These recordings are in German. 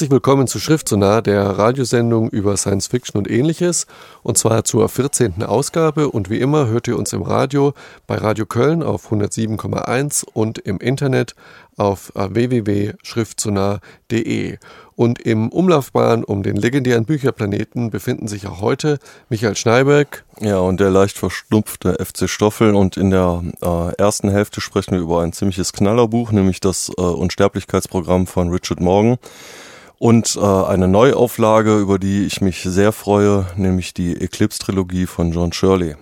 Herzlich willkommen zu Schriftsonar, der Radiosendung über Science Fiction und ähnliches, und zwar zur 14. Ausgabe. Und wie immer hört ihr uns im Radio bei Radio Köln auf 107,1 und im Internet auf äh, www.schriftsonar.de. Und im Umlaufbahn um den legendären Bücherplaneten befinden sich auch heute Michael Schneiberg. Ja, und der leicht verstupfte FC Stoffel. Und in der äh, ersten Hälfte sprechen wir über ein ziemliches Knallerbuch, nämlich das äh, Unsterblichkeitsprogramm von Richard Morgan. Und äh, eine Neuauflage, über die ich mich sehr freue, nämlich die Eclipse-Trilogie von John Shirley.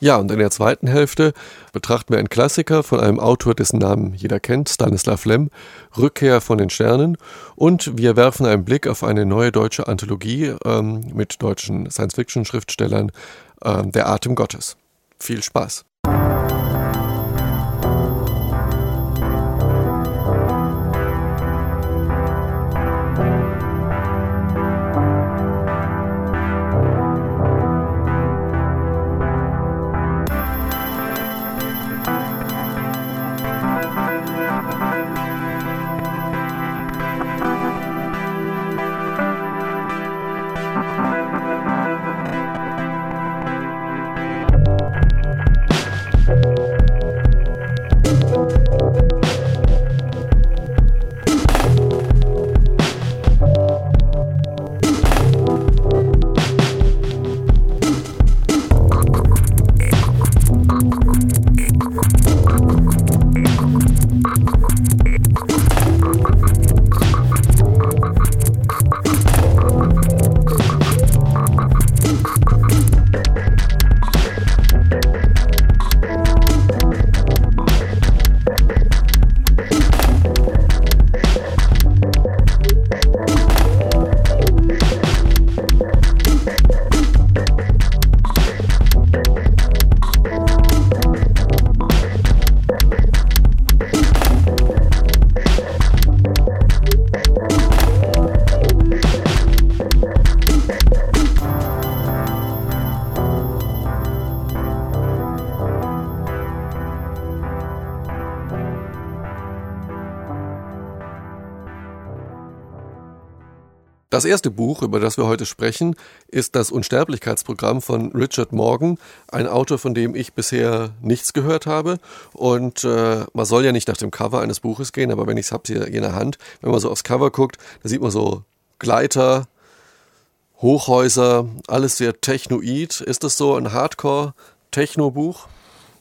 Ja, und in der zweiten Hälfte betrachten wir einen Klassiker von einem Autor, dessen Namen jeder kennt, Stanislav Lem, Rückkehr von den Sternen. Und wir werfen einen Blick auf eine neue deutsche Anthologie ähm, mit deutschen Science-Fiction-Schriftstellern, äh, Der Atem Gottes. Viel Spaß! Das erste Buch, über das wir heute sprechen, ist das Unsterblichkeitsprogramm von Richard Morgan, ein Autor, von dem ich bisher nichts gehört habe. Und äh, man soll ja nicht nach dem Cover eines Buches gehen, aber wenn ich es habe hier in der Hand, wenn man so aufs Cover guckt, da sieht man so Gleiter, Hochhäuser, alles sehr technoid. Ist das so ein Hardcore-Techno-Buch?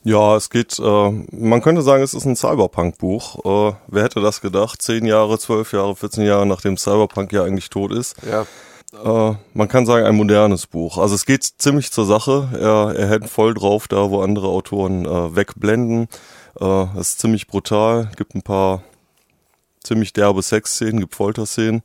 Ja, es geht, äh, man könnte sagen, es ist ein Cyberpunk-Buch. Äh, wer hätte das gedacht? Zehn Jahre, zwölf Jahre, 14 Jahre, nachdem Cyberpunk ja eigentlich tot ist. Ja. Äh, man kann sagen, ein modernes Buch. Also es geht ziemlich zur Sache. Er, er hält voll drauf da, wo andere Autoren äh, wegblenden. Äh, es ist ziemlich brutal, gibt ein paar ziemlich derbe Sexszenen, gibt Folterszenen.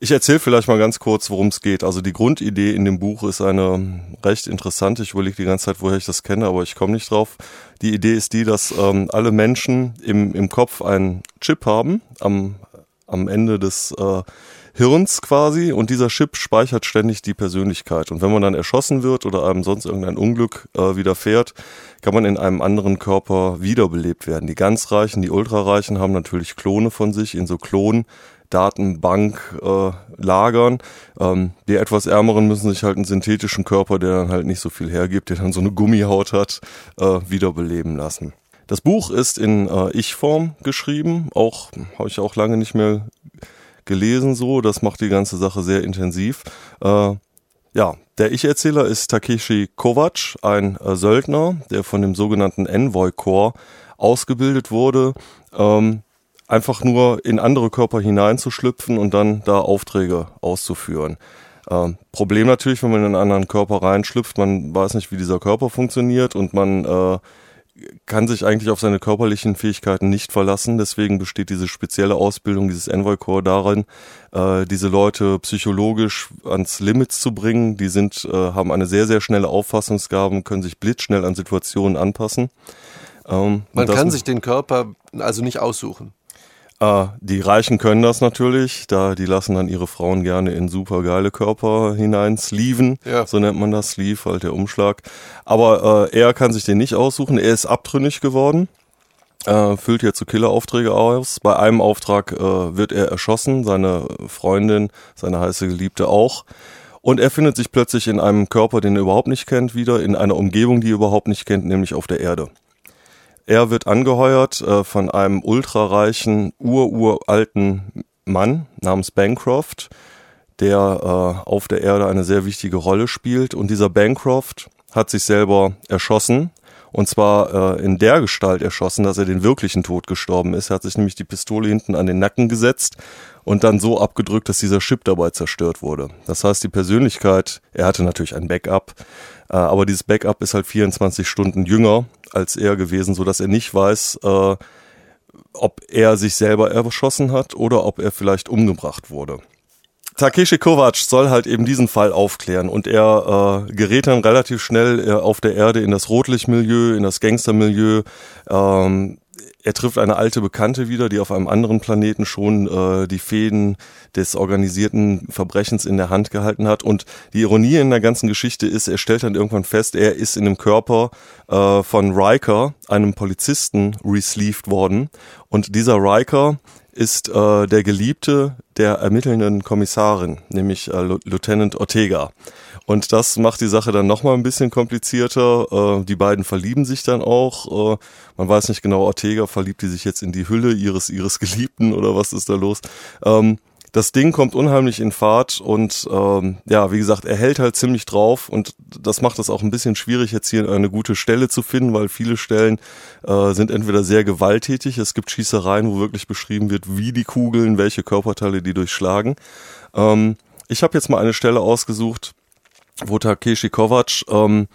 Ich erzähle vielleicht mal ganz kurz, worum es geht. Also die Grundidee in dem Buch ist eine recht interessante. Ich überlege die ganze Zeit, woher ich das kenne, aber ich komme nicht drauf. Die Idee ist die, dass ähm, alle Menschen im, im Kopf einen Chip haben, am, am Ende des äh, Hirns quasi und dieser Chip speichert ständig die Persönlichkeit. Und wenn man dann erschossen wird oder einem sonst irgendein Unglück äh, widerfährt, kann man in einem anderen Körper wiederbelebt werden. Die ganz Reichen, die Ultrareichen haben natürlich Klone von sich in so Klonen Datenbank äh, lagern. Ähm, die etwas Ärmeren müssen sich halt einen synthetischen Körper, der dann halt nicht so viel hergibt, der dann so eine Gummihaut hat, äh, wiederbeleben lassen. Das Buch ist in äh, Ich-Form geschrieben, auch habe ich auch lange nicht mehr gelesen so, das macht die ganze Sache sehr intensiv. Äh, ja, der Ich-Erzähler ist Takeshi Kovac, ein äh, Söldner, der von dem sogenannten Envoy Corps ausgebildet wurde. Ähm, einfach nur in andere Körper hineinzuschlüpfen und dann da Aufträge auszuführen. Ähm, Problem natürlich, wenn man in einen anderen Körper reinschlüpft, man weiß nicht, wie dieser Körper funktioniert und man äh, kann sich eigentlich auf seine körperlichen Fähigkeiten nicht verlassen. Deswegen besteht diese spezielle Ausbildung dieses Envoy Corps darin, äh, diese Leute psychologisch ans Limit zu bringen. Die sind, äh, haben eine sehr, sehr schnelle Auffassungsgabe, können sich blitzschnell an Situationen anpassen. Ähm, man kann sich den Körper also nicht aussuchen. Äh, die Reichen können das natürlich, da die lassen dann ihre Frauen gerne in super geile Körper hinein sleeven, ja. so nennt man das, Sleeve, halt der Umschlag. Aber äh, er kann sich den nicht aussuchen, er ist abtrünnig geworden äh, füllt hierzu Killeraufträge aus. Bei einem Auftrag äh, wird er erschossen, seine Freundin, seine heiße Geliebte auch. Und er findet sich plötzlich in einem Körper, den er überhaupt nicht kennt, wieder in einer Umgebung, die er überhaupt nicht kennt, nämlich auf der Erde. Er wird angeheuert äh, von einem ultrareichen, ururalten Mann namens Bancroft, der äh, auf der Erde eine sehr wichtige Rolle spielt. Und dieser Bancroft hat sich selber erschossen und zwar äh, in der Gestalt erschossen, dass er den wirklichen Tod gestorben ist. Er hat sich nämlich die Pistole hinten an den Nacken gesetzt und dann so abgedrückt, dass dieser Chip dabei zerstört wurde. Das heißt, die Persönlichkeit, er hatte natürlich ein Backup, äh, aber dieses Backup ist halt 24 Stunden jünger als er gewesen, so dass er nicht weiß, äh, ob er sich selber erschossen hat oder ob er vielleicht umgebracht wurde. Takeshi Kovac soll halt eben diesen Fall aufklären und er äh, gerät dann relativ schnell äh, auf der Erde in das Rotlichtmilieu, in das Gangstermilieu. Ähm, er trifft eine alte Bekannte wieder, die auf einem anderen Planeten schon äh, die Fäden des organisierten Verbrechens in der Hand gehalten hat. Und die Ironie in der ganzen Geschichte ist, er stellt dann irgendwann fest, er ist in dem Körper äh, von Riker, einem Polizisten, resleeved worden. Und dieser Riker ist äh, der Geliebte der ermittelnden Kommissarin, nämlich äh, Lieutenant Ortega. Und das macht die Sache dann nochmal ein bisschen komplizierter. Äh, die beiden verlieben sich dann auch. Äh, man weiß nicht genau, Ortega verliebt die sich jetzt in die Hülle ihres, ihres Geliebten oder was ist da los. Ähm, das Ding kommt unheimlich in Fahrt und ähm, ja, wie gesagt, er hält halt ziemlich drauf und das macht es auch ein bisschen schwierig, jetzt hier eine gute Stelle zu finden, weil viele Stellen äh, sind entweder sehr gewalttätig, es gibt Schießereien, wo wirklich beschrieben wird, wie die Kugeln, welche Körperteile die durchschlagen. Ähm, ich habe jetzt mal eine Stelle ausgesucht, wo Takeshi Kovac ähm,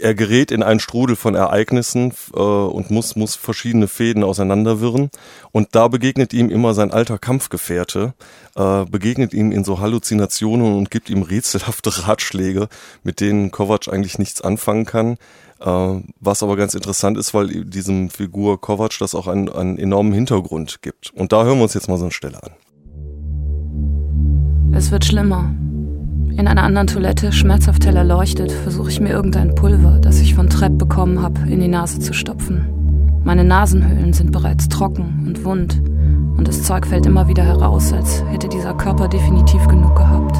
er gerät in einen Strudel von Ereignissen äh, und muss, muss verschiedene Fäden auseinanderwirren. Und da begegnet ihm immer sein alter Kampfgefährte, äh, begegnet ihm in so Halluzinationen und gibt ihm rätselhafte Ratschläge, mit denen Kovac eigentlich nichts anfangen kann. Äh, was aber ganz interessant ist, weil diesem Figur Kovac das auch einen, einen enormen Hintergrund gibt. Und da hören wir uns jetzt mal so eine Stelle an. Es wird schlimmer. In einer anderen Toilette, schmerzhaft hell erleuchtet, versuche ich mir irgendein Pulver, das ich von Trepp bekommen habe, in die Nase zu stopfen. Meine Nasenhöhlen sind bereits trocken und wund und das Zeug fällt immer wieder heraus, als hätte dieser Körper definitiv genug gehabt.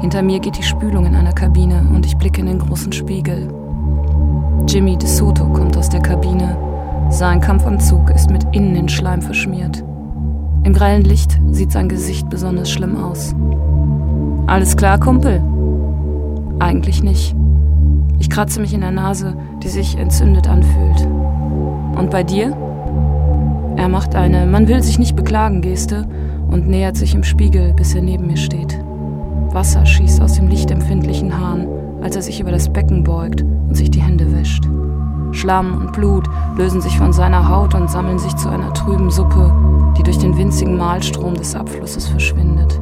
Hinter mir geht die Spülung in einer Kabine und ich blicke in den großen Spiegel. Jimmy DeSoto kommt aus der Kabine. Sein Kampfanzug ist mit innen in Schleim verschmiert. Im grellen Licht sieht sein Gesicht besonders schlimm aus. Alles klar, Kumpel? Eigentlich nicht. Ich kratze mich in der Nase, die sich entzündet anfühlt. Und bei dir? Er macht eine Man will sich nicht beklagen Geste und nähert sich im Spiegel, bis er neben mir steht. Wasser schießt aus dem lichtempfindlichen Hahn, als er sich über das Becken beugt und sich die Hände wäscht. Schlamm und Blut lösen sich von seiner Haut und sammeln sich zu einer trüben Suppe, die durch den winzigen Mahlstrom des Abflusses verschwindet.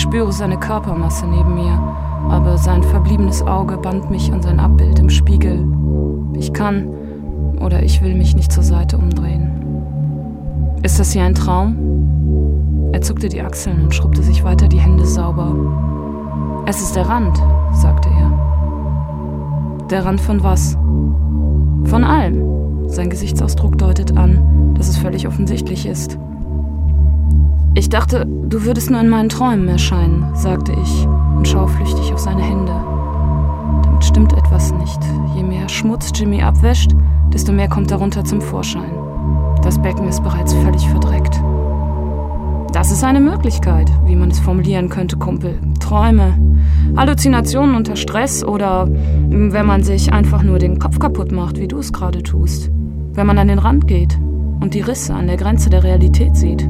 Ich spüre seine Körpermasse neben mir, aber sein verbliebenes Auge band mich an sein Abbild im Spiegel. Ich kann oder ich will mich nicht zur Seite umdrehen. Ist das hier ein Traum? Er zuckte die Achseln und schrubbte sich weiter die Hände sauber. Es ist der Rand, sagte er. Der Rand von was? Von allem. Sein Gesichtsausdruck deutet an, dass es völlig offensichtlich ist. Ich dachte, du würdest nur in meinen Träumen erscheinen, sagte ich und schaue flüchtig auf seine Hände. Damit stimmt etwas nicht. Je mehr Schmutz Jimmy abwäscht, desto mehr kommt darunter zum Vorschein. Das Becken ist bereits völlig verdreckt. Das ist eine Möglichkeit, wie man es formulieren könnte, Kumpel. Träume, Halluzinationen unter Stress oder wenn man sich einfach nur den Kopf kaputt macht, wie du es gerade tust. Wenn man an den Rand geht und die Risse an der Grenze der Realität sieht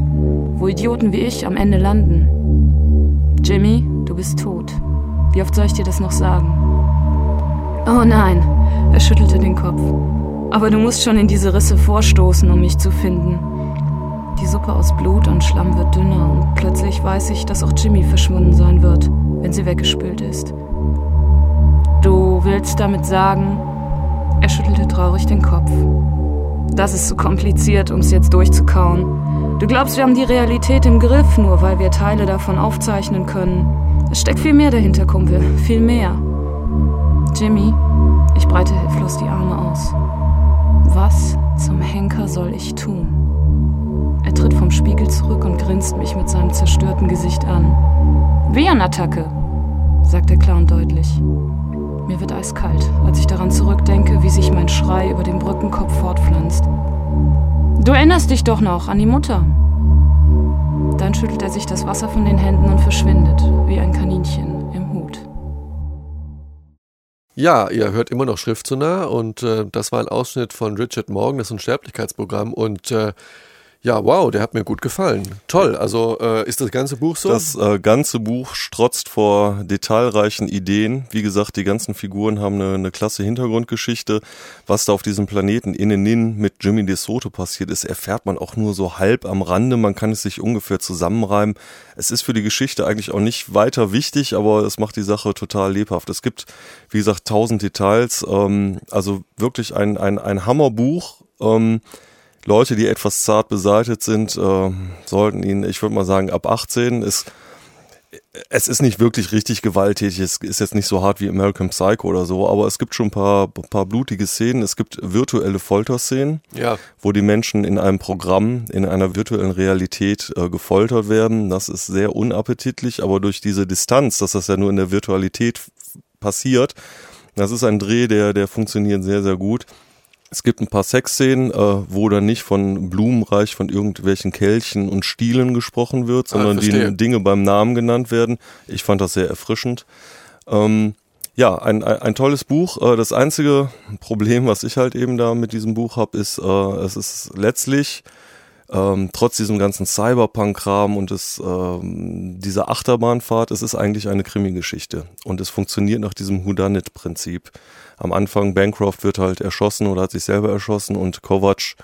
wo Idioten wie ich am Ende landen. Jimmy, du bist tot. Wie oft soll ich dir das noch sagen? Oh nein, er schüttelte den Kopf. Aber du musst schon in diese Risse vorstoßen, um mich zu finden. Die Suppe aus Blut und Schlamm wird dünner und plötzlich weiß ich, dass auch Jimmy verschwunden sein wird, wenn sie weggespült ist. Du willst damit sagen, er schüttelte traurig den Kopf. Das ist zu kompliziert, um es jetzt durchzukauen. Du glaubst, wir haben die Realität im Griff, nur weil wir Teile davon aufzeichnen können. Es steckt viel mehr dahinter, Kumpel. Viel mehr. Jimmy, ich breite hilflos die Arme aus. Was zum Henker soll ich tun? Er tritt vom Spiegel zurück und grinst mich mit seinem zerstörten Gesicht an. Wehenattacke, sagt der Clown deutlich. Mir wird eiskalt, als ich daran zurückdenke, wie sich mein Schrei über den Brückenkopf fortpflanzt. Du erinnerst dich doch noch an die Mutter. Dann schüttelt er sich das Wasser von den Händen und verschwindet, wie ein Kaninchen im Hut. Ja, ihr hört immer noch Schrift zu nah und äh, das war ein Ausschnitt von Richard Morgan, das Unsterblichkeitsprogramm und äh, ja, wow, der hat mir gut gefallen. Toll. Also äh, ist das ganze Buch so? Das äh, ganze Buch strotzt vor detailreichen Ideen. Wie gesagt, die ganzen Figuren haben eine, eine klasse Hintergrundgeschichte. Was da auf diesem Planeten Inenin mit Jimmy DeSoto passiert ist, erfährt man auch nur so halb am Rande. Man kann es sich ungefähr zusammenreimen. Es ist für die Geschichte eigentlich auch nicht weiter wichtig, aber es macht die Sache total lebhaft. Es gibt, wie gesagt, tausend Details. Ähm, also wirklich ein, ein, ein Hammerbuch. Ähm, Leute, die etwas zart beseitigt sind, äh, sollten ihn, ich würde mal sagen, ab 18 ist es ist nicht wirklich richtig gewalttätig, es ist jetzt nicht so hart wie American Psycho oder so, aber es gibt schon ein paar, paar blutige Szenen, es gibt virtuelle Folterszenen, ja. wo die Menschen in einem Programm, in einer virtuellen Realität äh, gefoltert werden. Das ist sehr unappetitlich, aber durch diese Distanz, dass das ja nur in der Virtualität passiert, das ist ein Dreh, der, der funktioniert sehr, sehr gut. Es gibt ein paar Sexszenen, äh, wo dann nicht von Blumenreich, von irgendwelchen Kelchen und Stielen gesprochen wird, ah, sondern ah, die Dinge beim Namen genannt werden. Ich fand das sehr erfrischend. Ähm, ja, ein, ein, ein tolles Buch. Äh, das einzige Problem, was ich halt eben da mit diesem Buch habe, ist, äh, es ist letztlich ähm, trotz diesem ganzen Cyberpunk-Kram und des, ähm, dieser Achterbahnfahrt, es ist eigentlich eine Krimi-Geschichte. Und es funktioniert nach diesem Whodunit-Prinzip am Anfang Bancroft wird halt erschossen oder hat sich selber erschossen und Kovac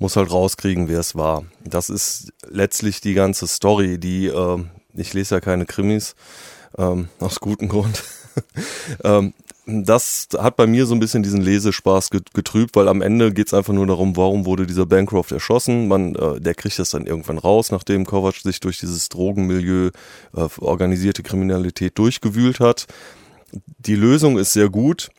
muss halt rauskriegen, wer es war. Das ist letztlich die ganze Story, die, äh, ich lese ja keine Krimis, ähm, aus gutem Grund. ähm, das hat bei mir so ein bisschen diesen Lesespaß getrübt, weil am Ende geht's einfach nur darum, warum wurde dieser Bancroft erschossen. Man, äh, der kriegt das dann irgendwann raus, nachdem Kovac sich durch dieses Drogenmilieu, äh, organisierte Kriminalität durchgewühlt hat. Die Lösung ist sehr gut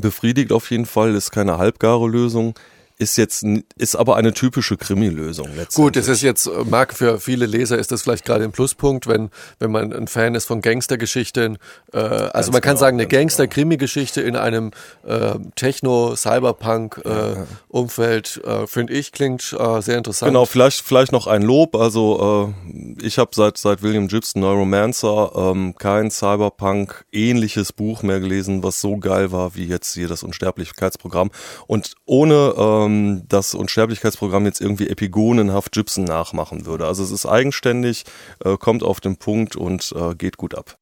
befriedigt auf jeden Fall, ist keine halbgare Lösung ist jetzt ist aber eine typische Krimi-Lösung. Gut, es ist jetzt äh, mag für viele Leser ist das vielleicht gerade ein Pluspunkt, wenn wenn man ein Fan ist von Gangstergeschichten. Äh, also ganz man kann genau, sagen eine genau. Gangster-Krimi-Geschichte in einem äh, Techno-Cyberpunk-Umfeld äh, äh, finde ich klingt äh, sehr interessant. Genau, vielleicht vielleicht noch ein Lob. Also äh, ich habe seit seit William Gibson Neuromancer ähm, kein Cyberpunk-ähnliches Buch mehr gelesen, was so geil war wie jetzt hier das Unsterblichkeitsprogramm und ohne ähm, ähm, das Unsterblichkeitsprogramm jetzt irgendwie epigonenhaft Gibson nachmachen würde. Also es ist eigenständig, äh, kommt auf den Punkt und äh, geht gut ab.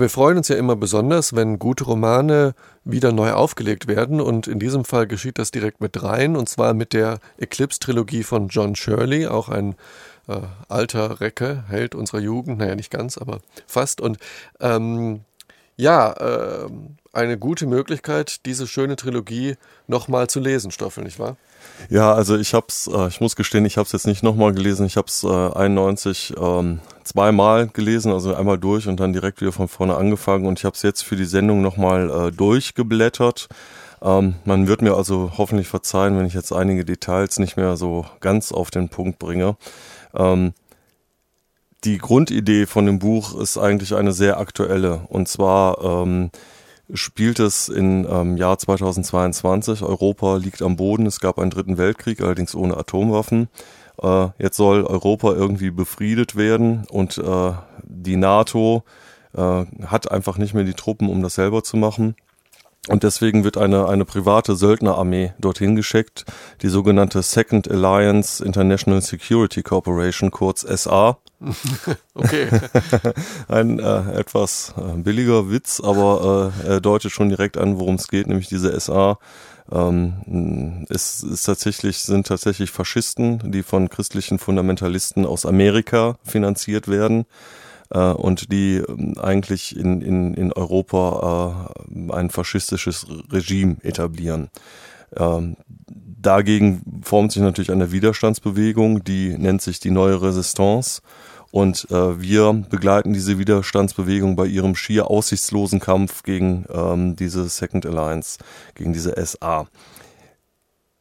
Wir freuen uns ja immer besonders, wenn gute Romane wieder neu aufgelegt werden. Und in diesem Fall geschieht das direkt mit dreien, und zwar mit der Eclipse-Trilogie von John Shirley, auch ein äh, alter Recke, Held unserer Jugend, naja, nicht ganz, aber fast. Und ähm, Ja, äh, eine gute Möglichkeit, diese schöne Trilogie nochmal zu lesen, Stoffel, nicht wahr? Ja, also ich hab's, äh, ich muss gestehen, ich habe es jetzt nicht nochmal gelesen. Ich habe es äh, 91 ähm, zweimal gelesen, also einmal durch und dann direkt wieder von vorne angefangen. Und ich habe es jetzt für die Sendung nochmal äh, durchgeblättert. Ähm, man wird mir also hoffentlich verzeihen, wenn ich jetzt einige Details nicht mehr so ganz auf den Punkt bringe. Ähm, die Grundidee von dem Buch ist eigentlich eine sehr aktuelle. Und zwar ähm, spielt es im ähm, Jahr 2022. Europa liegt am Boden. Es gab einen dritten Weltkrieg, allerdings ohne Atomwaffen. Äh, jetzt soll Europa irgendwie befriedet werden und äh, die NATO äh, hat einfach nicht mehr die Truppen, um das selber zu machen. Und deswegen wird eine, eine private Söldnerarmee dorthin geschickt, die sogenannte Second Alliance International Security Corporation, kurz SA. okay. Ein äh, etwas äh, billiger Witz, aber äh, er deutet schon direkt an, worum es geht, nämlich diese SA. Ähm, es ist tatsächlich, sind tatsächlich Faschisten, die von christlichen Fundamentalisten aus Amerika finanziert werden äh, und die äh, eigentlich in, in, in Europa äh, ein faschistisches Regime etablieren. Ähm, dagegen formt sich natürlich eine Widerstandsbewegung, die nennt sich die neue Resistance. Und äh, wir begleiten diese Widerstandsbewegung bei ihrem schier aussichtslosen Kampf gegen ähm, diese Second Alliance, gegen diese SA.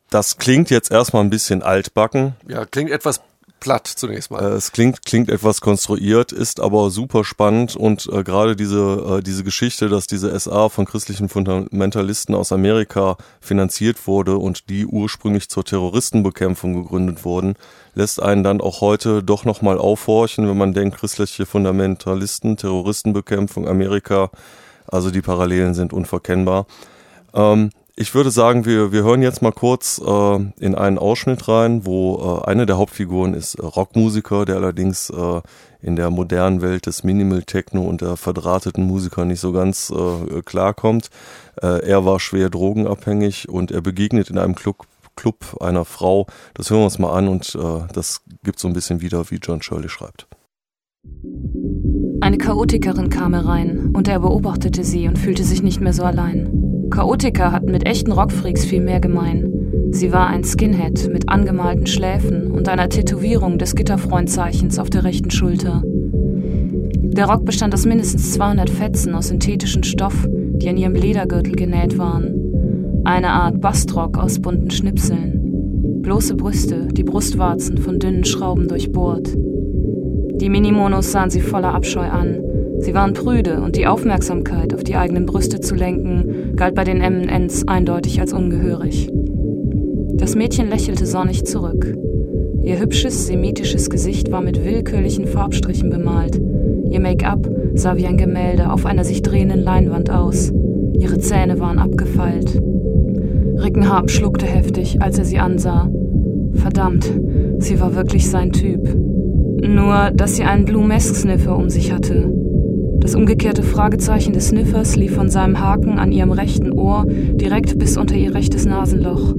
Das klingt jetzt erstmal ein bisschen altbacken. Ja, klingt etwas platt zunächst mal. Äh, es klingt, klingt etwas konstruiert, ist aber super spannend und äh, gerade diese, äh, diese Geschichte, dass diese SA von christlichen Fundamentalisten aus Amerika finanziert wurde und die ursprünglich zur Terroristenbekämpfung gegründet wurden, lässt einen dann auch heute doch nochmal aufhorchen, wenn man denkt, christliche Fundamentalisten, Terroristenbekämpfung, Amerika, also die Parallelen sind unverkennbar. Ähm, ich würde sagen, wir, wir hören jetzt mal kurz äh, in einen Ausschnitt rein, wo äh, eine der Hauptfiguren ist äh, Rockmusiker, der allerdings äh, in der modernen Welt des Minimal Techno und der verdrahteten Musiker nicht so ganz äh, klarkommt. Äh, er war schwer drogenabhängig und er begegnet in einem Club, Club einer Frau. Das hören wir uns mal an und äh, das gibt so ein bisschen wieder, wie John Shirley schreibt. Eine Chaotikerin kam herein und er beobachtete sie und fühlte sich nicht mehr so allein. Chaotiker hatten mit echten Rockfreaks viel mehr gemein. Sie war ein Skinhead mit angemalten Schläfen und einer Tätowierung des Gitterfreundzeichens auf der rechten Schulter. Der Rock bestand aus mindestens 200 Fetzen aus synthetischem Stoff, die an ihrem Ledergürtel genäht waren. Eine Art Bastrock aus bunten Schnipseln. Bloße Brüste, die Brustwarzen von dünnen Schrauben durchbohrt. Die Minimonos sahen sie voller Abscheu an. Sie waren prüde und die Aufmerksamkeit auf die eigenen Brüste zu lenken, galt bei den MNs eindeutig als ungehörig. Das Mädchen lächelte sonnig zurück. Ihr hübsches, semitisches Gesicht war mit willkürlichen Farbstrichen bemalt. Ihr Make-up sah wie ein Gemälde auf einer sich drehenden Leinwand aus. Ihre Zähne waren abgefeilt. Rickenhab schluckte heftig, als er sie ansah. Verdammt, sie war wirklich sein Typ. Nur, dass sie einen Blue Mask Sniffer um sich hatte. Das umgekehrte Fragezeichen des Sniffers lief von seinem Haken an ihrem rechten Ohr direkt bis unter ihr rechtes Nasenloch.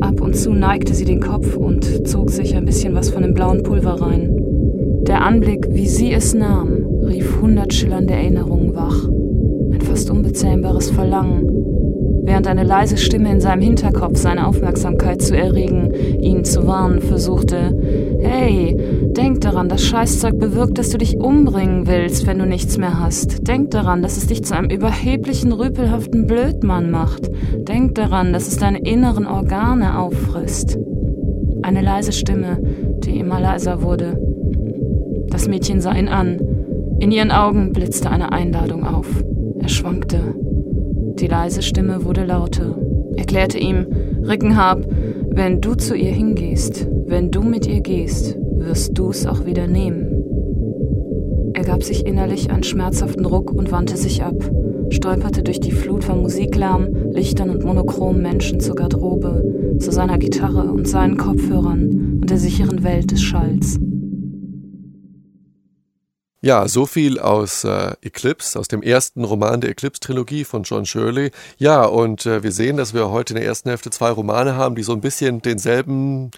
Ab und zu neigte sie den Kopf und zog sich ein bisschen was von dem blauen Pulver rein. Der Anblick, wie sie es nahm, rief hundert schillernde Erinnerungen wach. Ein fast unbezähmbares Verlangen, während eine leise Stimme in seinem Hinterkopf seine Aufmerksamkeit zu erregen, ihn zu warnen versuchte. Hey, denk daran, das Scheißzeug bewirkt, dass du dich umbringen willst, wenn du nichts mehr hast. Denk daran, dass es dich zu einem überheblichen, rüpelhaften Blödmann macht. Denk daran, dass es deine inneren Organe auffrisst. Eine leise Stimme, die immer leiser wurde. Das Mädchen sah ihn an. In ihren Augen blitzte eine Einladung auf. Er schwankte. Die leise Stimme wurde lauter, erklärte ihm, Rickenhab, wenn du zu ihr hingehst, wenn du mit ihr gehst, wirst du's auch wieder nehmen. Er gab sich innerlich einen schmerzhaften Ruck und wandte sich ab, stolperte durch die Flut von Musiklärm, Lichtern und monochromen Menschen zur Garderobe, zu seiner Gitarre und seinen Kopfhörern und der sicheren Welt des Schalls. Ja, so viel aus äh, Eclipse, aus dem ersten Roman der Eclipse-Trilogie von John Shirley. Ja, und äh, wir sehen, dass wir heute in der ersten Hälfte zwei Romane haben, die so ein bisschen denselben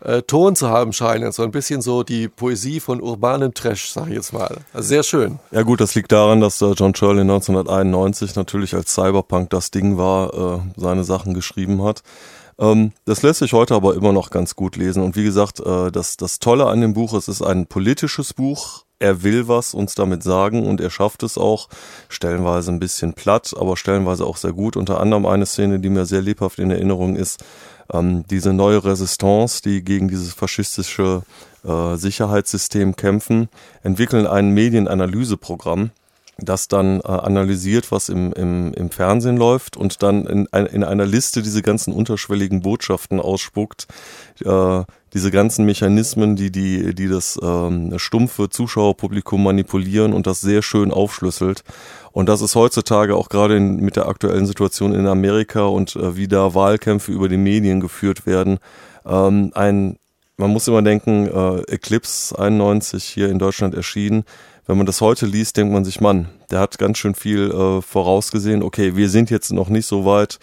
äh, Ton zu haben scheinen. So ein bisschen so die Poesie von urbanem Trash, sag ich jetzt mal. Also sehr schön. Ja gut, das liegt daran, dass äh, John Shirley 1991 natürlich als Cyberpunk das Ding war, äh, seine Sachen geschrieben hat. Ähm, das lässt sich heute aber immer noch ganz gut lesen. Und wie gesagt, äh, das, das Tolle an dem Buch, es ist ein politisches Buch. Er will was uns damit sagen und er schafft es auch, stellenweise ein bisschen platt, aber stellenweise auch sehr gut. Unter anderem eine Szene, die mir sehr lebhaft in Erinnerung ist, ähm, diese neue Resistance, die gegen dieses faschistische äh, Sicherheitssystem kämpfen, entwickeln ein Medienanalyseprogramm das dann äh, analysiert, was im, im, im Fernsehen läuft und dann in, in einer Liste diese ganzen unterschwelligen Botschaften ausspuckt, äh, diese ganzen Mechanismen, die, die, die das ähm, stumpfe Zuschauerpublikum manipulieren und das sehr schön aufschlüsselt. Und das ist heutzutage auch gerade in, mit der aktuellen Situation in Amerika und äh, wie da Wahlkämpfe über die Medien geführt werden, ähm, ein, man muss immer denken, äh, Eclipse 91 hier in Deutschland erschienen, wenn man das heute liest, denkt man sich, Mann, der hat ganz schön viel äh, vorausgesehen. Okay, wir sind jetzt noch nicht so weit,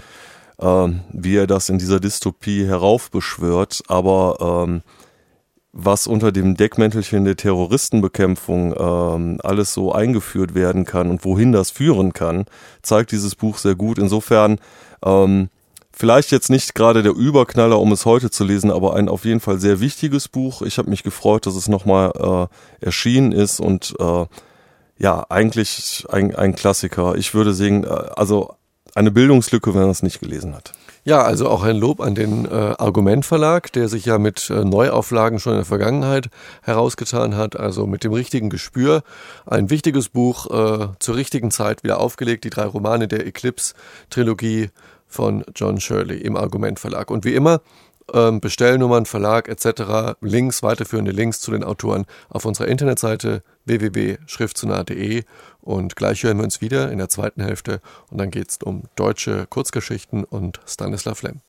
äh, wie er das in dieser Dystopie heraufbeschwört, aber ähm, was unter dem Deckmäntelchen der Terroristenbekämpfung ähm, alles so eingeführt werden kann und wohin das führen kann, zeigt dieses Buch sehr gut. Insofern ähm, Vielleicht jetzt nicht gerade der Überknaller, um es heute zu lesen, aber ein auf jeden Fall sehr wichtiges Buch. Ich habe mich gefreut, dass es nochmal äh, erschienen ist und äh, ja, eigentlich ein, ein Klassiker. Ich würde sagen, äh, also eine Bildungslücke, wenn man es nicht gelesen hat. Ja, also auch ein Lob an den äh, Argument Verlag, der sich ja mit äh, Neuauflagen schon in der Vergangenheit herausgetan hat, also mit dem richtigen Gespür. Ein wichtiges Buch äh, zur richtigen Zeit wieder aufgelegt, die drei Romane der Eclipse-Trilogie von John Shirley im Argument Verlag. Und wie immer, ähm, Bestellnummern, Verlag etc., Links, weiterführende Links zu den Autoren auf unserer Internetseite www.schriftzunah.de und gleich hören wir uns wieder in der zweiten Hälfte und dann geht es um deutsche Kurzgeschichten und Stanislav Lem.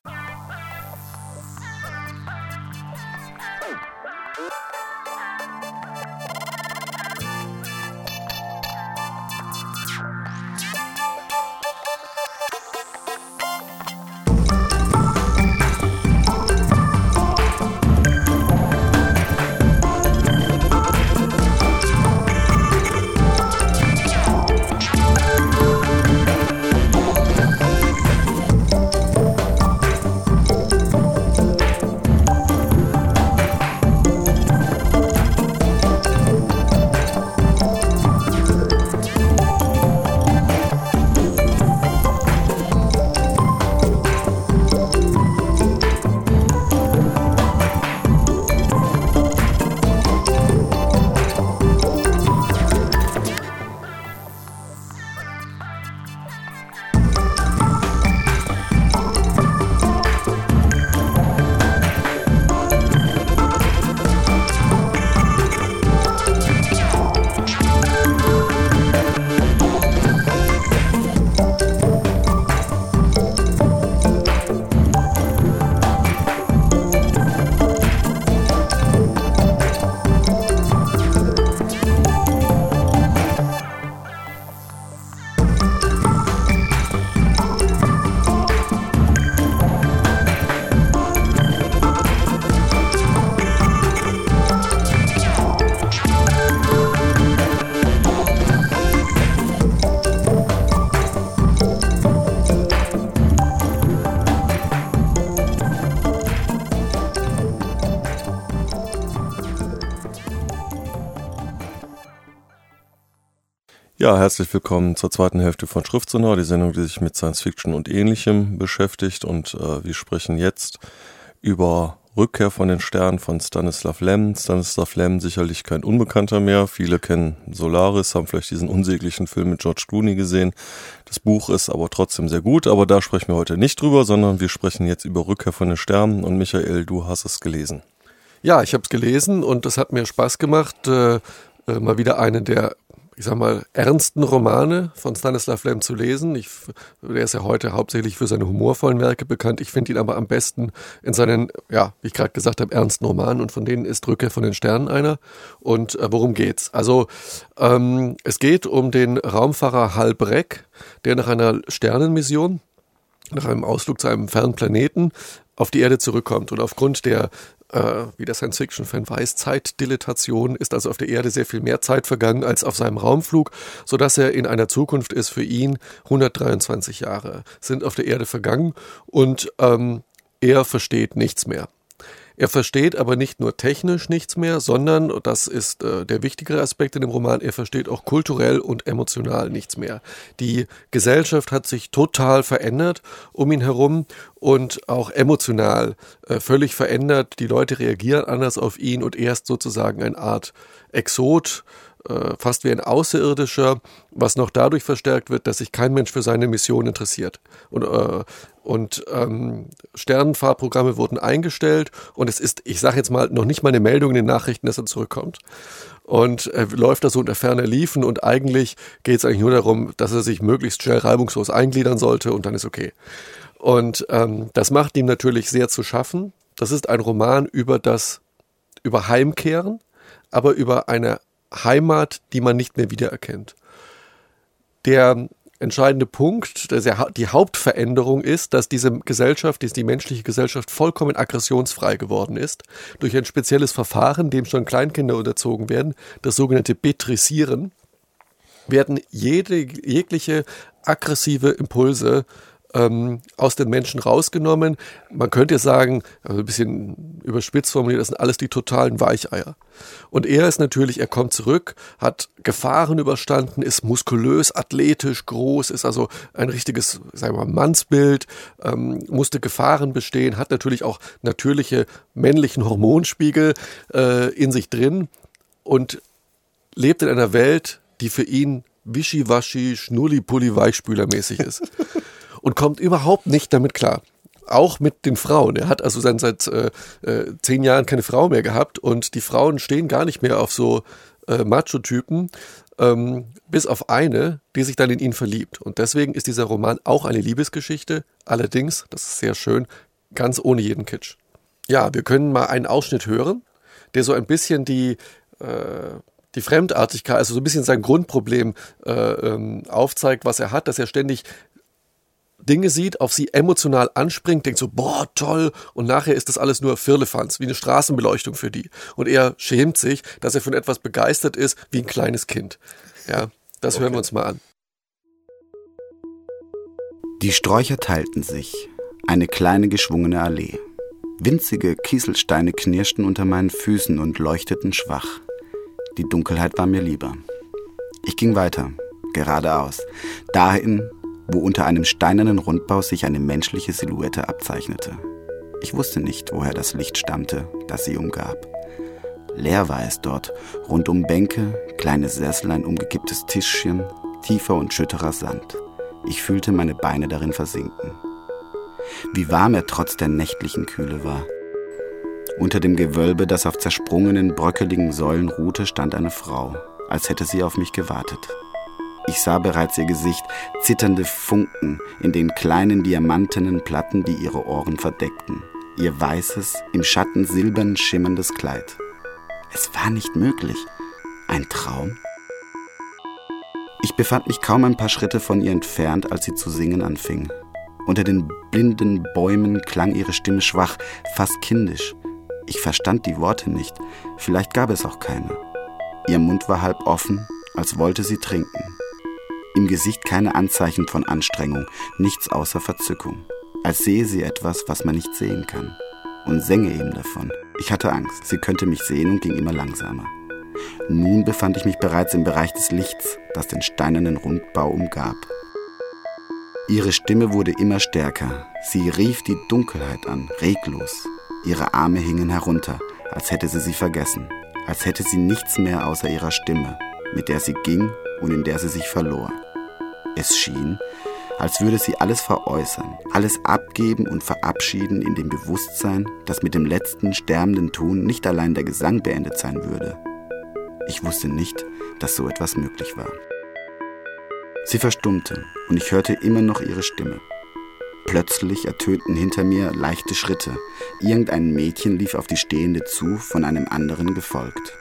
Ja, herzlich willkommen zur zweiten Hälfte von Schriftsonar, die Sendung, die sich mit Science Fiction und Ähnlichem beschäftigt. Und äh, wir sprechen jetzt über Rückkehr von den Sternen von Stanislav Lem. Stanislav Lem sicherlich kein Unbekannter mehr. Viele kennen Solaris, haben vielleicht diesen unsäglichen Film mit George Clooney gesehen. Das Buch ist aber trotzdem sehr gut, aber da sprechen wir heute nicht drüber, sondern wir sprechen jetzt über Rückkehr von den Sternen. Und Michael, du hast es gelesen. Ja, ich habe es gelesen und es hat mir Spaß gemacht. Äh, äh, mal wieder eine der ich sag mal, ernsten Romane von Stanislav Lem zu lesen. Ich, der ist ja heute hauptsächlich für seine humorvollen Werke bekannt. Ich finde ihn aber am besten in seinen, ja, wie ich gerade gesagt habe, ernsten Romanen und von denen ist Rückkehr von den Sternen einer. Und äh, worum geht's? Also, ähm, es geht um den Raumfahrer Hal Breck, der nach einer Sternenmission nach einem Ausflug zu einem fernen Planeten auf die Erde zurückkommt und aufgrund der äh, wie der Science-Fiction-Fan weiß, Zeitdilatation, ist also auf der Erde sehr viel mehr Zeit vergangen als auf seinem Raumflug, sodass er in einer Zukunft ist für ihn 123 Jahre sind auf der Erde vergangen und ähm, er versteht nichts mehr. Er versteht aber nicht nur technisch nichts mehr, sondern, das ist äh, der wichtigere Aspekt in dem Roman, er versteht auch kulturell und emotional nichts mehr. Die Gesellschaft hat sich total verändert um ihn herum und auch emotional äh, völlig verändert. Die Leute reagieren anders auf ihn und er ist sozusagen eine Art Exot, äh, fast wie ein Außerirdischer, was noch dadurch verstärkt wird, dass sich kein Mensch für seine Mission interessiert. Und, äh, und ähm, Sternenfahrprogramme wurden eingestellt und es ist, ich sage jetzt mal, noch nicht mal eine Meldung in den Nachrichten, dass er zurückkommt. Und er läuft da so unter ferner Liefen und eigentlich geht es eigentlich nur darum, dass er sich möglichst schnell reibungslos eingliedern sollte und dann ist okay. Und ähm, das macht ihm natürlich sehr zu schaffen. Das ist ein Roman über das, über Heimkehren, aber über eine Heimat, die man nicht mehr wiedererkennt. Der entscheidende Punkt, die Hauptveränderung ist, dass diese Gesellschaft, die menschliche Gesellschaft vollkommen aggressionsfrei geworden ist. Durch ein spezielles Verfahren, dem schon Kleinkinder unterzogen werden, das sogenannte Betrisieren, werden jede, jegliche aggressive Impulse ähm, aus den Menschen rausgenommen. Man könnte sagen, also ein bisschen überspitzt formuliert, das sind alles die totalen Weicheier. Und er ist natürlich, er kommt zurück, hat Gefahren überstanden, ist muskulös, athletisch, groß, ist also ein richtiges, sagen wir mal, Mannsbild, ähm, musste Gefahren bestehen, hat natürlich auch natürliche männlichen Hormonspiegel äh, in sich drin und lebt in einer Welt, die für ihn wischiwaschi, schnulli-pulli, weichspülermäßig ist. Und kommt überhaupt nicht damit klar. Auch mit den Frauen. Er hat also dann seit äh, äh, zehn Jahren keine Frau mehr gehabt und die Frauen stehen gar nicht mehr auf so äh, Macho-Typen, ähm, bis auf eine, die sich dann in ihn verliebt. Und deswegen ist dieser Roman auch eine Liebesgeschichte, allerdings, das ist sehr schön, ganz ohne jeden Kitsch. Ja, wir können mal einen Ausschnitt hören, der so ein bisschen die, äh, die Fremdartigkeit, also so ein bisschen sein Grundproblem äh, ähm, aufzeigt, was er hat, dass er ständig Dinge sieht, auf sie emotional anspringt, denkt so, boah, toll, und nachher ist das alles nur Firlefanz, wie eine Straßenbeleuchtung für die. Und er schämt sich, dass er von etwas begeistert ist, wie ein kleines Kind. Ja, das okay. hören wir uns mal an. Die Sträucher teilten sich, eine kleine geschwungene Allee. Winzige Kieselsteine knirschten unter meinen Füßen und leuchteten schwach. Die Dunkelheit war mir lieber. Ich ging weiter, geradeaus, dahin, wo unter einem steinernen Rundbau sich eine menschliche Silhouette abzeichnete. Ich wusste nicht, woher das Licht stammte, das sie umgab. Leer war es dort, rund um Bänke, kleine Sessel, ein umgekipptes Tischchen, tiefer und schütterer Sand. Ich fühlte meine Beine darin versinken. Wie warm er trotz der nächtlichen Kühle war. Unter dem Gewölbe, das auf zersprungenen, bröckeligen Säulen ruhte, stand eine Frau, als hätte sie auf mich gewartet. Ich sah bereits ihr Gesicht, zitternde Funken in den kleinen diamantenen Platten, die ihre Ohren verdeckten, ihr weißes, im Schatten silbern schimmerndes Kleid. Es war nicht möglich. Ein Traum? Ich befand mich kaum ein paar Schritte von ihr entfernt, als sie zu singen anfing. Unter den blinden Bäumen klang ihre Stimme schwach, fast kindisch. Ich verstand die Worte nicht, vielleicht gab es auch keine. Ihr Mund war halb offen, als wollte sie trinken. Im Gesicht keine Anzeichen von Anstrengung, nichts außer Verzückung. Als sehe sie etwas, was man nicht sehen kann. Und sänge eben davon. Ich hatte Angst, sie könnte mich sehen und ging immer langsamer. Nun befand ich mich bereits im Bereich des Lichts, das den steinernen Rundbau umgab. Ihre Stimme wurde immer stärker. Sie rief die Dunkelheit an, reglos. Ihre Arme hingen herunter, als hätte sie sie vergessen, als hätte sie nichts mehr außer ihrer Stimme, mit der sie ging und in der sie sich verlor. Es schien, als würde sie alles veräußern, alles abgeben und verabschieden in dem Bewusstsein, dass mit dem letzten sterbenden Ton nicht allein der Gesang beendet sein würde. Ich wusste nicht, dass so etwas möglich war. Sie verstummte und ich hörte immer noch ihre Stimme. Plötzlich ertönten hinter mir leichte Schritte. Irgendein Mädchen lief auf die Stehende zu, von einem anderen gefolgt.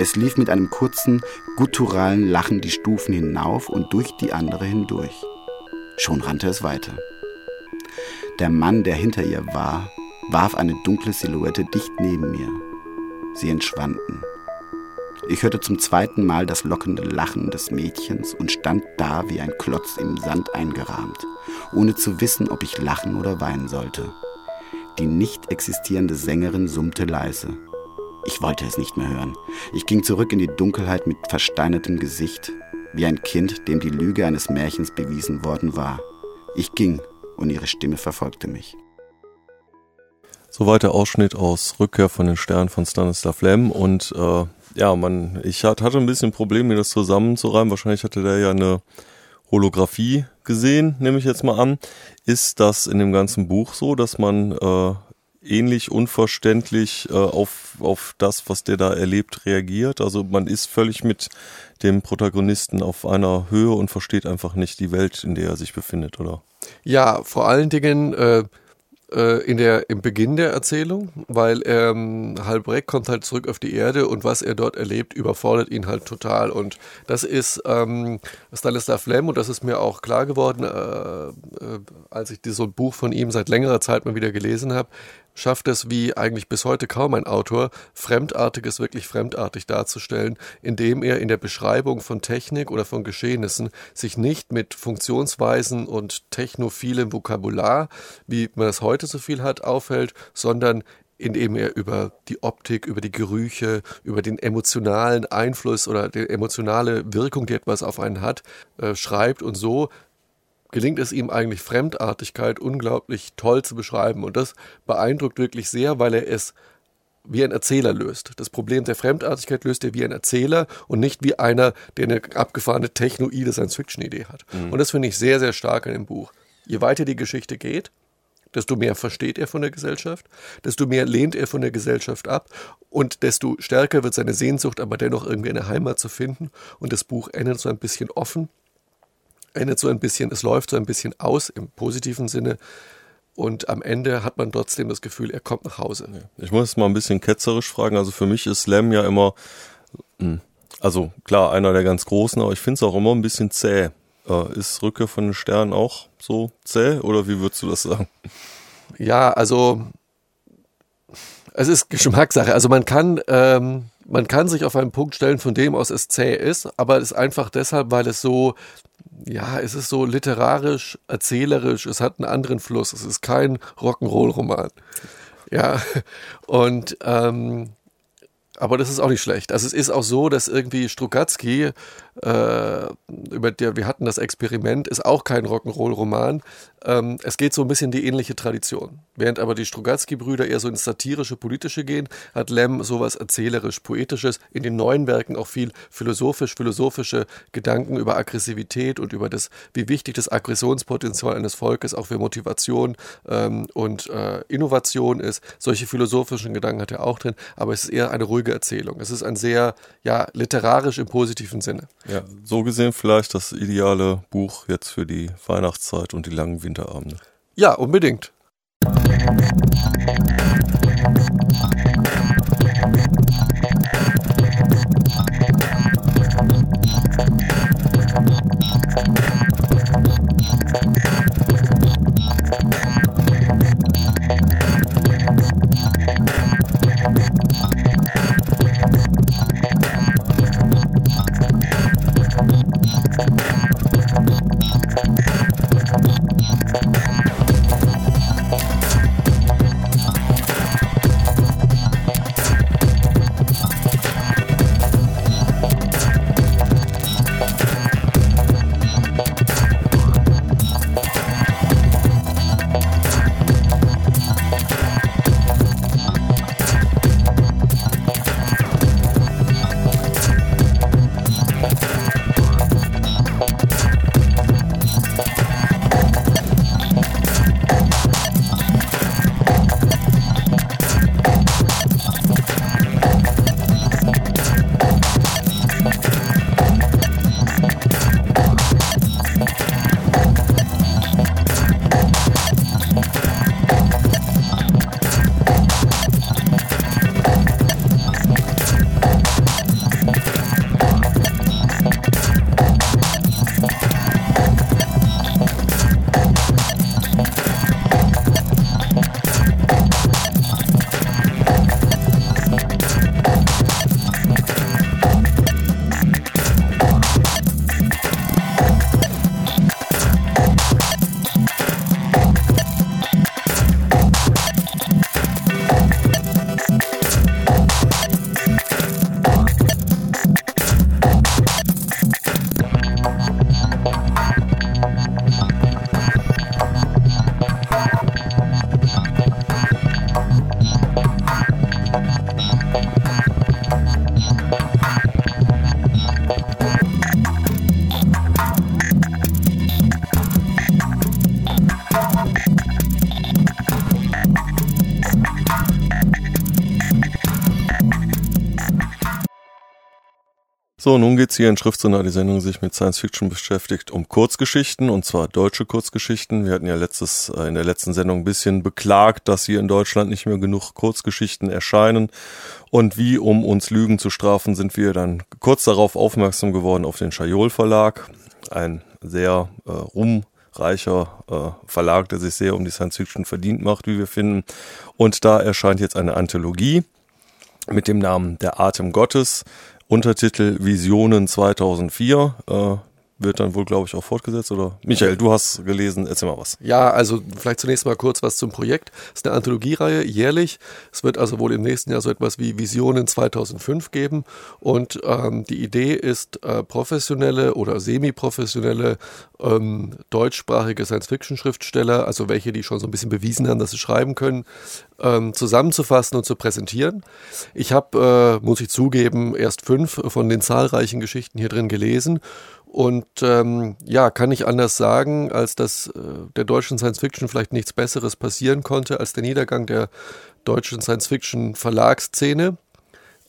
Es lief mit einem kurzen, gutturalen Lachen die Stufen hinauf und durch die andere hindurch. Schon rannte es weiter. Der Mann, der hinter ihr war, warf eine dunkle Silhouette dicht neben mir. Sie entschwanden. Ich hörte zum zweiten Mal das lockende Lachen des Mädchens und stand da wie ein Klotz im Sand eingerahmt, ohne zu wissen, ob ich lachen oder weinen sollte. Die nicht existierende Sängerin summte leise. Ich wollte es nicht mehr hören. Ich ging zurück in die Dunkelheit mit versteinertem Gesicht, wie ein Kind, dem die Lüge eines Märchens bewiesen worden war. Ich ging und ihre Stimme verfolgte mich. Soweit der Ausschnitt aus Rückkehr von den Sternen von Stanislav Lem und äh, ja, man, ich hatte ein bisschen Problem, mir das zusammenzureimen. Wahrscheinlich hatte der ja eine Holographie gesehen, nehme ich jetzt mal an. Ist das in dem ganzen Buch so, dass man äh, ähnlich unverständlich äh, auf, auf das, was der da erlebt, reagiert? Also man ist völlig mit dem Protagonisten auf einer Höhe und versteht einfach nicht die Welt, in der er sich befindet, oder? Ja, vor allen Dingen äh, äh, in der, im Beginn der Erzählung, weil ähm, Halbreck kommt halt zurück auf die Erde und was er dort erlebt, überfordert ihn halt total. Und das ist ähm, Stanislav Lem und das ist mir auch klar geworden, äh, äh, als ich so ein Buch von ihm seit längerer Zeit mal wieder gelesen habe schafft es wie eigentlich bis heute kaum ein Autor, Fremdartiges wirklich fremdartig darzustellen, indem er in der Beschreibung von Technik oder von Geschehnissen sich nicht mit Funktionsweisen und technophilem Vokabular, wie man es heute so viel hat, aufhält, sondern indem er über die Optik, über die Gerüche, über den emotionalen Einfluss oder die emotionale Wirkung, die etwas auf einen hat, äh, schreibt und so gelingt es ihm eigentlich Fremdartigkeit unglaublich toll zu beschreiben. Und das beeindruckt wirklich sehr, weil er es wie ein Erzähler löst. Das Problem der Fremdartigkeit löst er wie ein Erzähler und nicht wie einer, der eine abgefahrene technoide Science-Fiction-Idee hat. Mhm. Und das finde ich sehr, sehr stark in dem Buch. Je weiter die Geschichte geht, desto mehr versteht er von der Gesellschaft, desto mehr lehnt er von der Gesellschaft ab und desto stärker wird seine Sehnsucht, aber dennoch irgendwie eine Heimat zu finden. Und das Buch endet so ein bisschen offen endet so ein bisschen, es läuft so ein bisschen aus im positiven Sinne. Und am Ende hat man trotzdem das Gefühl, er kommt nach Hause. Ich muss mal ein bisschen ketzerisch fragen. Also für mich ist Slam ja immer, hm, also klar, einer der ganz großen, aber ich finde es auch immer ein bisschen zäh. Äh, ist Rücke von den Sternen auch so zäh oder wie würdest du das sagen? Ja, also es ist Geschmackssache. Also man kann, ähm, man kann sich auf einen Punkt stellen, von dem aus es zäh ist, aber es ist einfach deshalb, weil es so ja, es ist so literarisch, erzählerisch, es hat einen anderen Fluss, es ist kein Rock'n'Roll-Roman. Ja, und ähm, aber das ist auch nicht schlecht. Also es ist auch so, dass irgendwie Strugatsky, äh, über der wir hatten das Experiment, ist auch kein Rock'n'Roll-Roman, ähm, es geht so ein bisschen die ähnliche Tradition. Während aber die Strugatsky-Brüder eher so ins satirische, politische gehen, hat Lem sowas erzählerisch, poetisches, in den neuen Werken auch viel philosophisch, philosophische Gedanken über Aggressivität und über das, wie wichtig das Aggressionspotenzial eines Volkes auch für Motivation ähm, und äh, Innovation ist. Solche philosophischen Gedanken hat er auch drin, aber es ist eher eine ruhige Erzählung. Es ist ein sehr, ja, literarisch im positiven Sinne. Ja, so gesehen vielleicht das ideale Buch jetzt für die Weihnachtszeit und die langen Winter. Winterabende. Ja, unbedingt. So, nun geht's hier in Schriftsender, die Sendung sich mit Science Fiction beschäftigt, um Kurzgeschichten, und zwar deutsche Kurzgeschichten. Wir hatten ja letztes, äh, in der letzten Sendung ein bisschen beklagt, dass hier in Deutschland nicht mehr genug Kurzgeschichten erscheinen. Und wie, um uns Lügen zu strafen, sind wir dann kurz darauf aufmerksam geworden auf den Schajol Verlag. Ein sehr äh, ruhmreicher äh, Verlag, der sich sehr um die Science Fiction verdient macht, wie wir finden. Und da erscheint jetzt eine Anthologie mit dem Namen Der Atem Gottes Untertitel Visionen 2004. Wird dann wohl, glaube ich, auch fortgesetzt, oder? Michael, du hast gelesen, erzähl mal was. Ja, also vielleicht zunächst mal kurz was zum Projekt. Es ist eine Anthologiereihe, jährlich. Es wird also wohl im nächsten Jahr so etwas wie Visionen 2005 geben. Und ähm, die Idee ist, äh, professionelle oder semi-professionelle ähm, deutschsprachige Science-Fiction-Schriftsteller, also welche, die schon so ein bisschen bewiesen haben, dass sie schreiben können, ähm, zusammenzufassen und zu präsentieren. Ich habe, äh, muss ich zugeben, erst fünf von den zahlreichen Geschichten hier drin gelesen und ähm, ja, kann ich anders sagen, als dass äh, der deutschen Science Fiction vielleicht nichts Besseres passieren konnte als der Niedergang der deutschen Science Fiction Verlagsszene.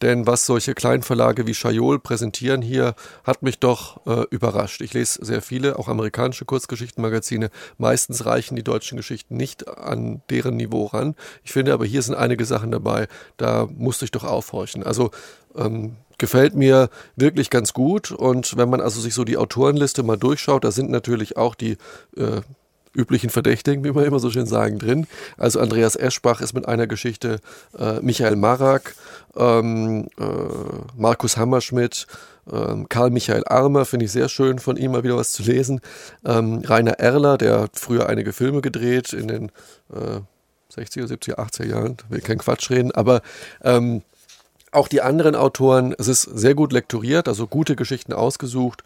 Denn was solche Kleinverlage wie Chayol präsentieren hier, hat mich doch äh, überrascht. Ich lese sehr viele, auch amerikanische Kurzgeschichtenmagazine. Meistens reichen die deutschen Geschichten nicht an deren Niveau ran. Ich finde aber, hier sind einige Sachen dabei, da musste ich doch aufhorchen. Also ähm, gefällt mir wirklich ganz gut. Und wenn man also sich so die Autorenliste mal durchschaut, da sind natürlich auch die äh, üblichen Verdächtigen, wie man immer so schön sagen, drin. Also Andreas Eschbach ist mit einer Geschichte, äh, Michael Marak, ähm, äh, Markus Hammerschmidt, ähm, Karl Michael Armer, finde ich sehr schön, von ihm mal wieder was zu lesen. Ähm, Rainer Erler, der hat früher einige Filme gedreht in den äh, 60er, 70er, 80er Jahren, will kein Quatsch reden, aber ähm, auch die anderen Autoren, es ist sehr gut lektoriert, also gute Geschichten ausgesucht.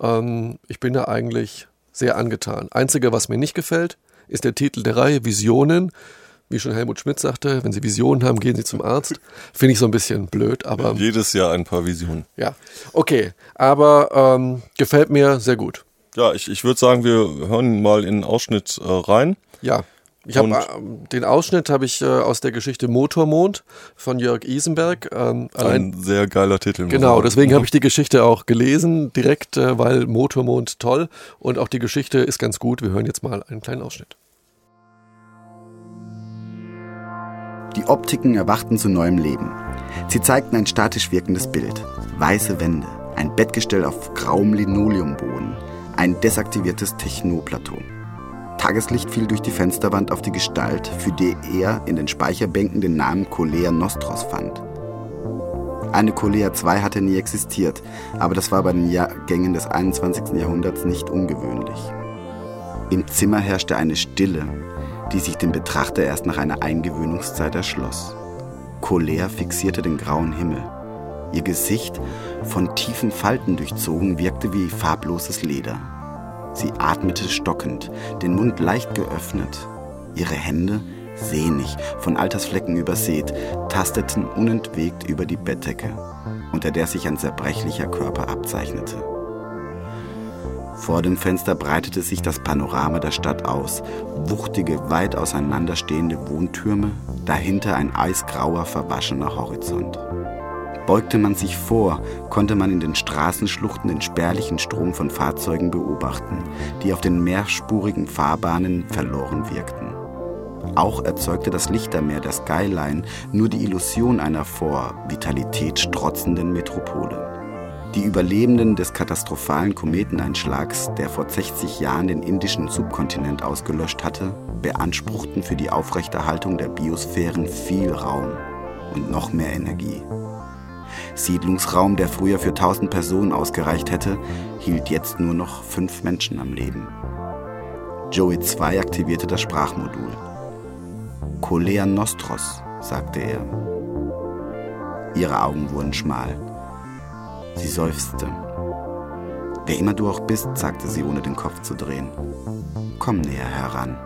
Ähm, ich bin da eigentlich sehr angetan. Einzige, was mir nicht gefällt, ist der Titel der Reihe Visionen. Wie schon Helmut Schmidt sagte, wenn Sie Visionen haben, gehen Sie zum Arzt. Finde ich so ein bisschen blöd, aber. Jedes Jahr ein paar Visionen. Ja, okay. Aber ähm, gefällt mir sehr gut. Ja, ich, ich würde sagen, wir hören mal in einen Ausschnitt äh, rein. Ja. Ich habe äh, den Ausschnitt habe ich äh, aus der Geschichte Motormond von Jörg Isenberg. Ähm, Ein sehr geiler Titel. Genau, deswegen habe ich die Geschichte auch gelesen, direkt, äh, weil Motormond toll und auch die Geschichte ist ganz gut. Wir hören jetzt mal einen kleinen Ausschnitt. Die Optiken erwachten zu neuem Leben. Sie zeigten ein statisch wirkendes Bild. Weiße Wände, ein Bettgestell auf grauem Linoleumboden, ein desaktiviertes Technoplateau. Tageslicht fiel durch die Fensterwand auf die Gestalt, für die er in den Speicherbänken den Namen Colea Nostros fand. Eine Colea 2 hatte nie existiert, aber das war bei den Jahrgängen des 21. Jahrhunderts nicht ungewöhnlich. Im Zimmer herrschte eine Stille, die sich dem Betrachter erst nach einer Eingewöhnungszeit erschloss. Colea fixierte den grauen Himmel. Ihr Gesicht, von tiefen Falten durchzogen, wirkte wie farbloses Leder. Sie atmete stockend, den Mund leicht geöffnet. Ihre Hände, sehnig, von Altersflecken übersät, tasteten unentwegt über die Bettdecke, unter der sich ein zerbrechlicher Körper abzeichnete. Vor dem Fenster breitete sich das Panorama der Stadt aus. Wuchtige, weit auseinanderstehende Wohntürme, dahinter ein eisgrauer, verwaschener Horizont. Beugte man sich vor, konnte man in den Straßenschluchten den spärlichen Strom von Fahrzeugen beobachten, die auf den mehrspurigen Fahrbahnen verloren wirkten. Auch erzeugte das Lichtermeer der Skyline nur die Illusion einer vor Vitalität strotzenden Metropole. Die Überlebenden des katastrophalen Kometeneinschlags, der vor 60 Jahren den indischen Subkontinent ausgelöscht hatte, beanspruchten für die Aufrechterhaltung der Biosphären viel Raum und noch mehr Energie. Siedlungsraum, der früher für 1000 Personen ausgereicht hätte, hielt jetzt nur noch fünf Menschen am Leben. Joey 2 aktivierte das Sprachmodul. Colea Nostros, sagte er. Ihre Augen wurden schmal. Sie seufzte. Wer immer du auch bist, sagte sie, ohne den Kopf zu drehen. Komm näher heran.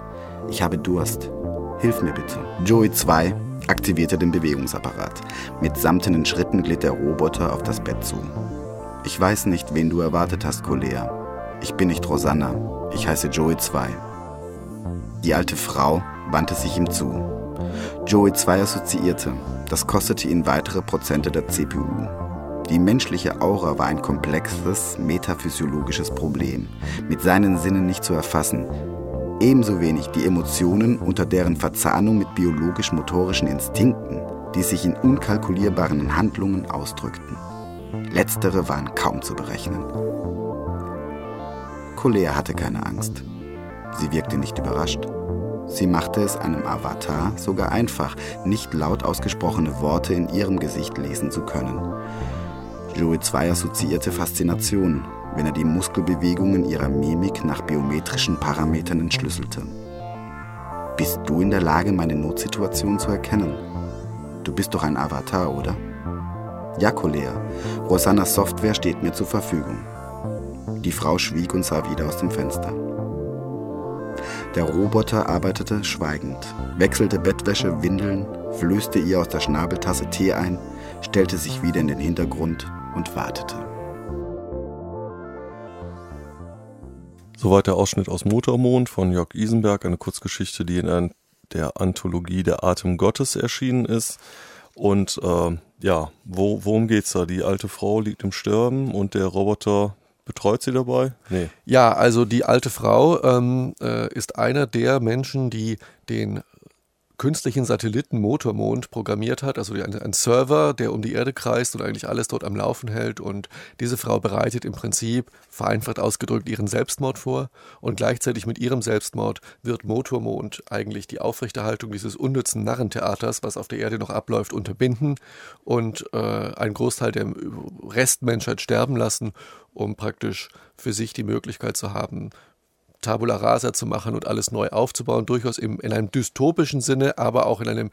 Ich habe Durst. Hilf mir bitte. Joey 2 aktivierte den Bewegungsapparat. Mit samtenen Schritten glitt der Roboter auf das Bett zu. Ich weiß nicht, wen du erwartet hast, Colea. Ich bin nicht Rosanna. Ich heiße Joey 2. Die alte Frau wandte sich ihm zu. Joey 2 assoziierte. Das kostete ihn weitere Prozente der CPU. Die menschliche Aura war ein komplexes, metaphysiologisches Problem, mit seinen Sinnen nicht zu erfassen. Ebenso wenig die Emotionen, unter deren Verzahnung mit biologisch-motorischen Instinkten, die sich in unkalkulierbaren Handlungen ausdrückten. Letztere waren kaum zu berechnen. Colère hatte keine Angst. Sie wirkte nicht überrascht. Sie machte es einem Avatar sogar einfach, nicht laut ausgesprochene Worte in ihrem Gesicht lesen zu können. Joey 2 assoziierte Faszination, wenn er die Muskelbewegungen ihrer Mimik nach biometrischen Parametern entschlüsselte. Bist du in der Lage, meine Notsituation zu erkennen? Du bist doch ein Avatar, oder? Ja, Colea. Rosannas Software steht mir zur Verfügung. Die Frau schwieg und sah wieder aus dem Fenster. Der Roboter arbeitete schweigend, wechselte Bettwäsche, Windeln, flößte ihr aus der Schnabeltasse Tee ein, stellte sich wieder in den Hintergrund und wartete. Soweit der Ausschnitt aus Motormond von Jörg Isenberg, eine Kurzgeschichte, die in der Anthologie Der Atem Gottes erschienen ist. Und äh, ja, wo, worum geht's da? Die alte Frau liegt im Sterben und der Roboter Betreut sie dabei? Nee. Ja, also die alte Frau ähm, äh, ist einer der Menschen, die den künstlichen Satelliten Motormond programmiert hat, also ein, Server, der um die Erde kreist und eigentlich alles dort am Laufen hält. Und diese Frau bereitet im Prinzip, vereinfacht ausgedrückt, ihren Selbstmord vor. Und gleichzeitig mit ihrem Selbstmord wird Motormond eigentlich die Aufrechterhaltung dieses unnützen Narrentheaters, was auf der Erde noch abläuft, unterbinden und äh, einen Großteil der Restmenschheit sterben lassen, um praktisch für sich die Möglichkeit zu haben, Tabula rasa zu machen und alles neu aufzubauen, durchaus im, in einem dystopischen Sinne, aber auch in einem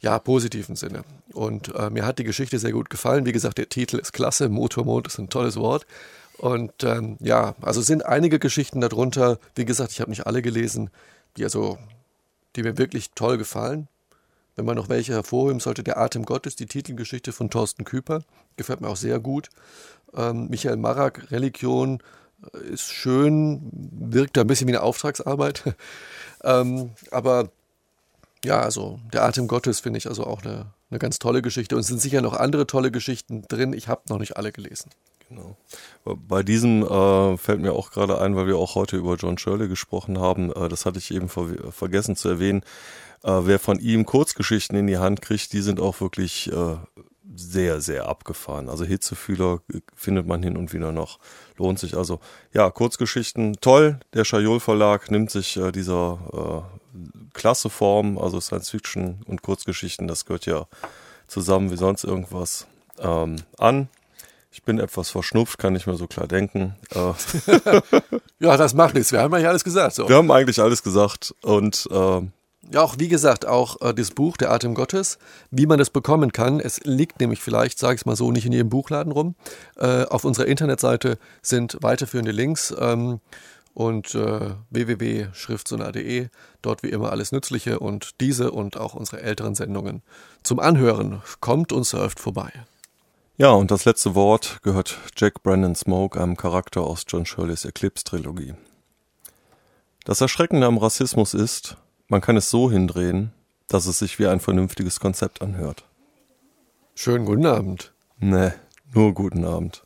ja, positiven Sinne. Und äh, mir hat die Geschichte sehr gut gefallen. Wie gesagt, der Titel ist klasse, Motormond ist ein tolles Wort. Und ähm, ja, also sind einige Geschichten darunter. Wie gesagt, ich habe nicht alle gelesen, die also, die mir wirklich toll gefallen. Wenn man noch welche hervorheben sollte, der Atem Gottes, die Titelgeschichte von Thorsten Küper, gefällt mir auch sehr gut. Ähm, Michael Marak, Religion, ist schön, wirkt da ein bisschen wie eine Auftragsarbeit. ähm, aber ja, also der Atem Gottes finde ich also auch eine, eine ganz tolle Geschichte. Und es sind sicher noch andere tolle Geschichten drin. Ich habe noch nicht alle gelesen. Genau. Bei diesem äh, fällt mir auch gerade ein, weil wir auch heute über John Shirley gesprochen haben. Äh, das hatte ich eben ver vergessen zu erwähnen. Äh, wer von ihm Kurzgeschichten in die Hand kriegt, die sind auch wirklich äh, sehr, sehr abgefahren. Also Hitzefühler findet man hin und wieder noch. Lohnt sich also. Ja, Kurzgeschichten, toll. Der Schajol Verlag nimmt sich äh, dieser äh, Klasseform, also Science Fiction und Kurzgeschichten, das gehört ja zusammen wie sonst irgendwas, ähm, an. Ich bin etwas verschnupft, kann nicht mehr so klar denken. Äh, ja, das macht nichts. Wir haben eigentlich alles gesagt. So. Wir haben eigentlich alles gesagt und äh, ja, auch wie gesagt, auch äh, das Buch Der Atem Gottes, wie man das bekommen kann. Es liegt nämlich vielleicht, sage ich es mal so, nicht in jedem Buchladen rum. Äh, auf unserer Internetseite sind weiterführende Links ähm, und äh, www.schriftsonar.de. Dort wie immer alles Nützliche und diese und auch unsere älteren Sendungen zum Anhören. Kommt und surft vorbei. Ja, und das letzte Wort gehört Jack Brandon Smoke, einem Charakter aus John Shirleys Eclipse-Trilogie. Das Erschreckende am Rassismus ist, man kann es so hindrehen, dass es sich wie ein vernünftiges Konzept anhört. Schönen guten Abend. Nee, nur guten Abend.